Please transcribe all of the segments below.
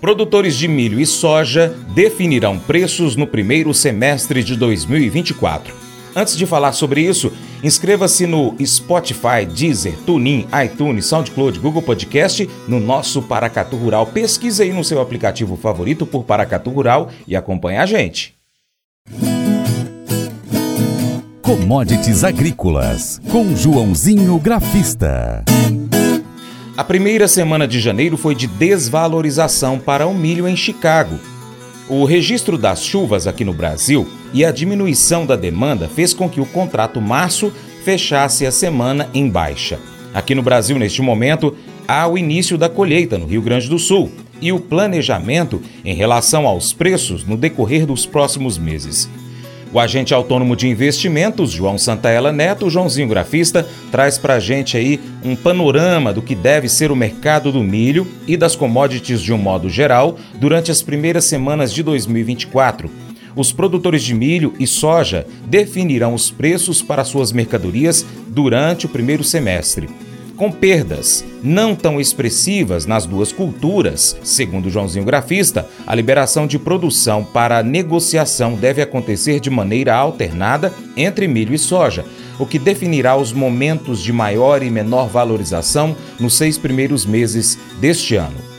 Produtores de milho e soja definirão preços no primeiro semestre de 2024. Antes de falar sobre isso, inscreva-se no Spotify, Deezer, TuneIn, iTunes, SoundCloud, Google Podcast, no nosso Paracatu Rural. Pesquise aí no seu aplicativo favorito por Paracatu Rural e acompanhe a gente. Commodities Agrícolas, com Joãozinho Grafista. A primeira semana de janeiro foi de desvalorização para o milho em Chicago. O registro das chuvas aqui no Brasil e a diminuição da demanda fez com que o contrato março fechasse a semana em baixa. Aqui no Brasil, neste momento, há o início da colheita no Rio Grande do Sul e o planejamento em relação aos preços no decorrer dos próximos meses. O agente autônomo de investimentos, João Santaella Neto, Joãozinho Grafista, traz para a gente aí um panorama do que deve ser o mercado do milho e das commodities de um modo geral durante as primeiras semanas de 2024. Os produtores de milho e soja definirão os preços para suas mercadorias durante o primeiro semestre com perdas não tão expressivas nas duas culturas. Segundo Joãozinho Grafista, a liberação de produção para negociação deve acontecer de maneira alternada entre milho e soja, o que definirá os momentos de maior e menor valorização nos seis primeiros meses deste ano.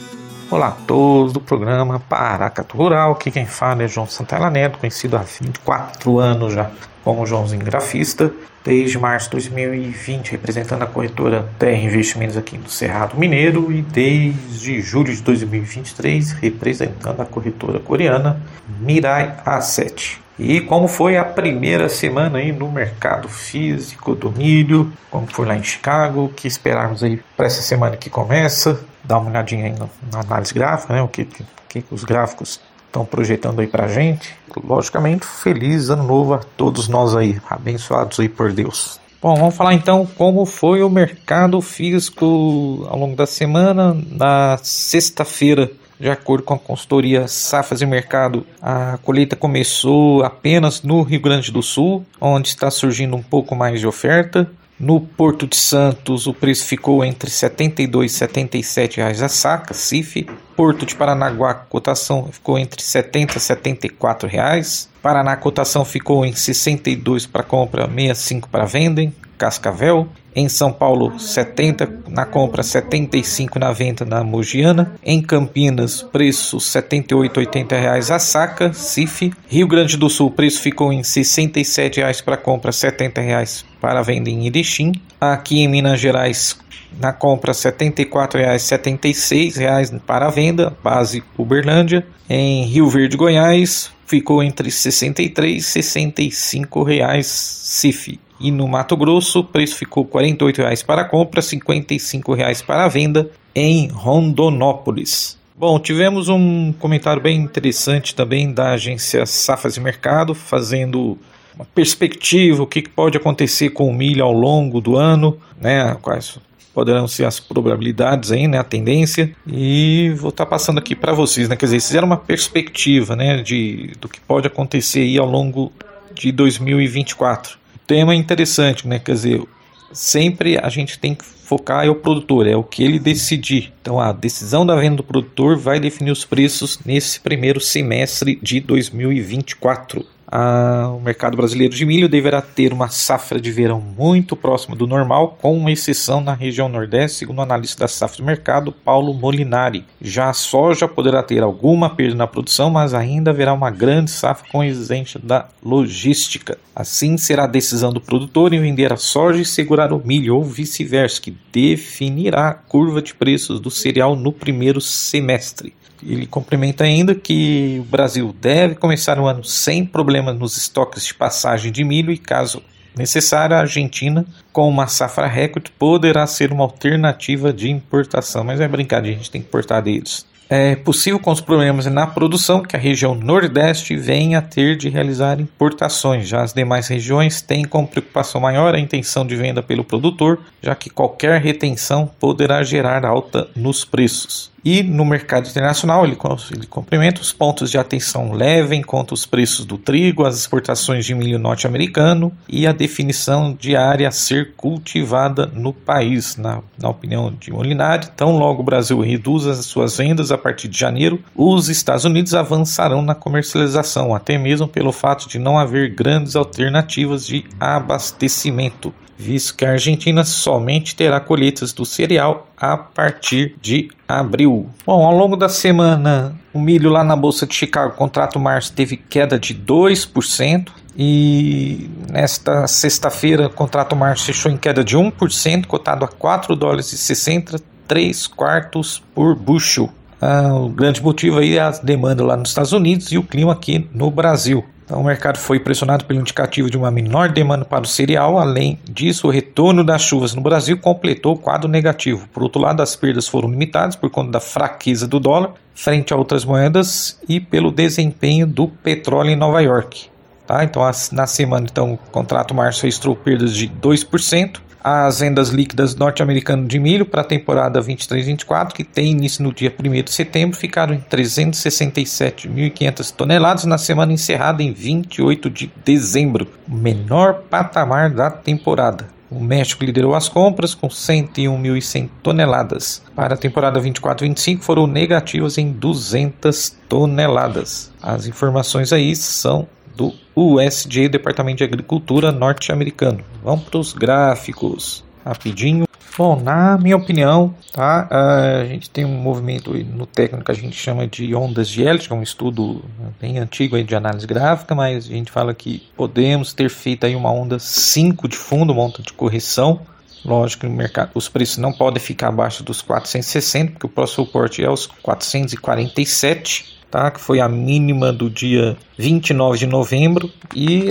Olá a todos do programa Paracatu Rural, aqui quem fala é João Santana Neto, conhecido há 24 anos já como Joãozinho Grafista desde março de 2020, representando a corretora Terra Investimentos aqui no Cerrado Mineiro e desde julho de 2023, representando a corretora coreana Mirai Asset. E como foi a primeira semana aí no mercado físico do milho, como foi lá em Chicago, o que esperarmos aí para essa semana que começa, dá uma olhadinha aí na, análise gráfica, né, o que, que, que os gráficos estão projetando aí pra gente. Logicamente, feliz ano novo a todos nós aí, abençoados aí por Deus. Bom, vamos falar então como foi o mercado físico ao longo da semana. Na sexta-feira, de acordo com a consultoria Safas e Mercado, a colheita começou apenas no Rio Grande do Sul, onde está surgindo um pouco mais de oferta. No Porto de Santos, o preço ficou entre R$ 72 e 77 reais a saca, CIF. Porto de Paranaguá, cotação ficou entre R$ 70 e 74 reais. Paraná, cotação ficou em 62 para compra, 65 para venda. Cascavel. Em São Paulo, 70 na compra, 75 na venda na Mogiana. Em Campinas, preço 78,80 reais a saca, CIF. Rio Grande do Sul, preço ficou em 67 reais para compra, 70 reais para venda em Erechim. Aqui em Minas Gerais, na compra 74,76 reais para venda, base Uberlândia. Em Rio Verde, Goiás, ficou entre R$ 63 e 65 reais CIF. E no Mato Grosso, o preço ficou R$ 48,00 para compra, R$ 55,00 para venda em Rondonópolis. Bom, tivemos um comentário bem interessante também da agência Safas e Mercado, fazendo uma perspectiva, o que pode acontecer com o milho ao longo do ano, né? Quais poderão ser as probabilidades aí, né? A tendência. E vou estar tá passando aqui para vocês, né? Quer dizer, fizeram uma perspectiva, né? De, do que pode acontecer aí ao longo de 2024 tema é interessante, né? Quer dizer, sempre a gente tem que focar é o produtor, é o que ele decidir. Então a decisão da venda do produtor vai definir os preços nesse primeiro semestre de 2024 a, o mercado brasileiro de milho deverá ter uma safra de verão muito próxima do normal, com exceção na região Nordeste, segundo o analista da safra de mercado, Paulo Molinari. Já a soja poderá ter alguma perda na produção, mas ainda haverá uma grande safra com exigência da logística. Assim será a decisão do produtor em vender a soja e segurar o milho, ou vice-versa, que definirá a curva de preços do cereal no primeiro semestre. Ele complementa ainda que o Brasil deve começar o ano sem problemas nos estoques de passagem de milho e, caso necessário, a Argentina, com uma safra recorde, poderá ser uma alternativa de importação. Mas é brincadeira, a gente tem que importar deles. É possível com os problemas na produção que a região Nordeste venha a ter de realizar importações. Já as demais regiões têm como preocupação maior a intenção de venda pelo produtor, já que qualquer retenção poderá gerar alta nos preços. E no mercado internacional, ele, ele cumprimenta os pontos de atenção leve enquanto os preços do trigo, as exportações de milho norte-americano e a definição de área a ser cultivada no país. Na, na opinião de Molinari, tão logo o Brasil reduz as suas vendas a partir de janeiro, os Estados Unidos avançarão na comercialização, até mesmo pelo fato de não haver grandes alternativas de abastecimento visto que a Argentina somente terá colheitas do cereal a partir de abril. Bom, ao longo da semana, o milho lá na Bolsa de Chicago, contrato março, teve queda de 2%. E nesta sexta-feira, o contrato março fechou em queda de 1%, cotado a 4 dólares e 60, 3 quartos por bushel. Ah, o grande motivo aí é a demanda lá nos Estados Unidos e o clima aqui no Brasil. Então, o mercado foi pressionado pelo indicativo de uma menor demanda para o cereal. Além disso, o retorno das chuvas no Brasil completou o quadro negativo. Por outro lado, as perdas foram limitadas por conta da fraqueza do dólar frente a outras moedas e pelo desempenho do petróleo em Nova York. Tá? Então, na semana, então, o contrato março registrou perdas de 2%, as vendas líquidas norte-americanas de milho para a temporada 23-24, que tem início no dia 1 de setembro, ficaram em 367.500 toneladas na semana encerrada em 28 de dezembro, o menor patamar da temporada. O México liderou as compras com 101.100 toneladas. Para a temporada 24-25 foram negativas em 200 toneladas. As informações aí são do USDA, Departamento de Agricultura norte-americano. Vamos para os gráficos, rapidinho. Bom, na minha opinião, tá, a gente tem um movimento no técnico que a gente chama de ondas de Elliott, que é um estudo bem antigo aí de análise gráfica, mas a gente fala que podemos ter feito aí uma onda 5 de fundo, uma onda de correção. Lógico que mercado os preços não podem ficar abaixo dos 460, porque o próximo suporte é os 447 tá? que foi a mínima do dia 29 de novembro e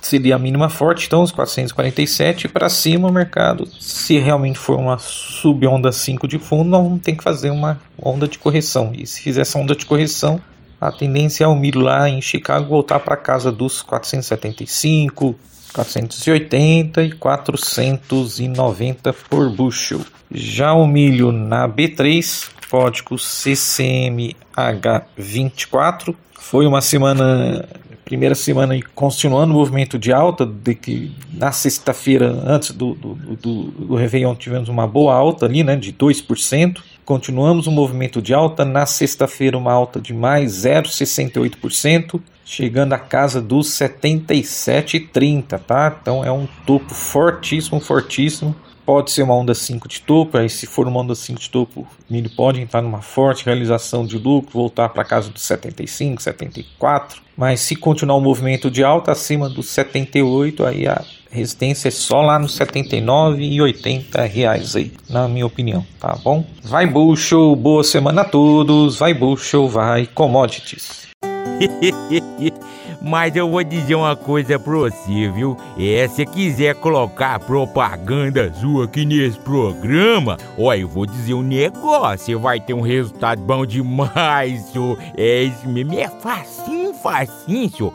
seria a mínima forte, então os 447 para cima o mercado, se realmente for uma sub-onda 5 de fundo, nós vamos ter que fazer uma onda de correção. E se fizer essa onda de correção, a tendência é o milho lá em Chicago voltar para casa dos 475, 480 e 490 por bushel. Já o milho na B3 código CCMH24. Foi uma semana, primeira semana e continuando o movimento de alta, de que na sexta-feira, antes do, do, do, do Réveillon, tivemos uma boa alta ali, né, de 2%. Continuamos o um movimento de alta, na sexta-feira uma alta de mais 0,68%, chegando à casa dos 77,30, tá? Então é um topo fortíssimo, fortíssimo. Pode ser uma onda 5 de topo, aí se for uma onda 5 de topo, milho pode entrar numa forte realização de lucro, voltar para casa dos 75, 74, mas se continuar o movimento de alta acima dos 78, aí a resistência é só lá nos 79 e 80 reais aí, na minha opinião, tá bom? Vai bucho, boa semana a todos, vai bucho, vai commodities. Mas eu vou dizer uma coisa pra você, viu? É, se quiser colocar propaganda sua aqui nesse programa, ó, eu vou dizer um negócio, você vai ter um resultado bom demais, senhor. É isso mesmo, é facinho, facinho, senhor.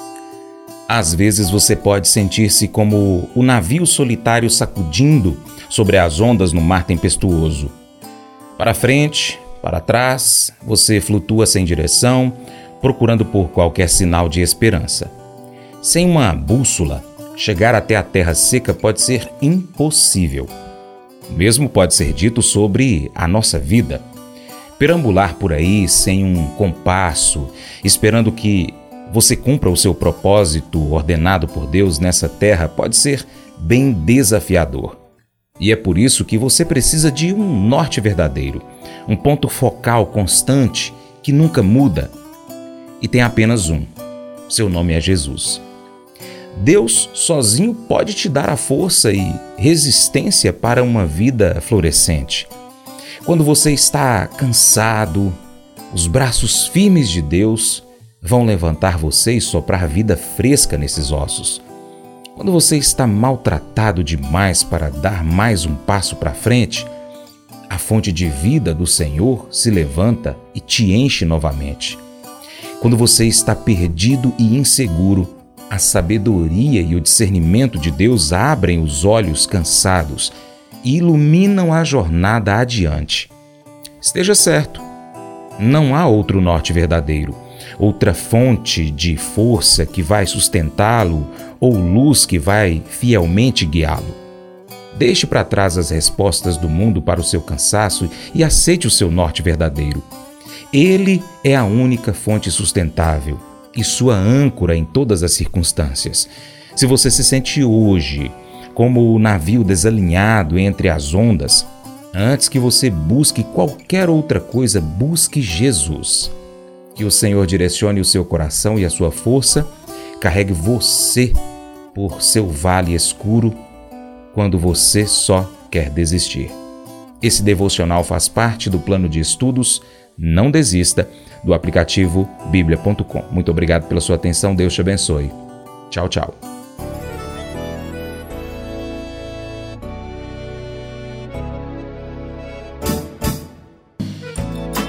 Às vezes você pode sentir-se como o navio solitário sacudindo sobre as ondas no mar tempestuoso. Para frente, para trás, você flutua sem direção, procurando por qualquer sinal de esperança. Sem uma bússola, chegar até a terra seca pode ser impossível. O mesmo pode ser dito sobre a nossa vida. Perambular por aí sem um compasso, esperando que você cumpra o seu propósito ordenado por Deus nessa terra pode ser bem desafiador. E é por isso que você precisa de um norte verdadeiro, um ponto focal constante que nunca muda. E tem apenas um: seu nome é Jesus. Deus sozinho pode te dar a força e resistência para uma vida florescente. Quando você está cansado, os braços firmes de Deus vão levantar você e soprar vida fresca nesses ossos. Quando você está maltratado demais para dar mais um passo para frente, a fonte de vida do Senhor se levanta e te enche novamente. Quando você está perdido e inseguro, a sabedoria e o discernimento de Deus abrem os olhos cansados e iluminam a jornada adiante. Esteja certo, não há outro norte verdadeiro, outra fonte de força que vai sustentá-lo ou luz que vai fielmente guiá-lo. Deixe para trás as respostas do mundo para o seu cansaço e aceite o seu norte verdadeiro. Ele é a única fonte sustentável e sua âncora em todas as circunstâncias. Se você se sente hoje como o navio desalinhado entre as ondas, antes que você busque qualquer outra coisa, busque Jesus. Que o Senhor direcione o seu coração e a sua força, carregue você por seu vale escuro quando você só quer desistir. Esse devocional faz parte do plano de estudos Não Desista do aplicativo bíblia.com. Muito obrigado pela sua atenção, Deus te abençoe. Tchau, tchau.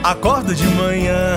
Acordo de manhã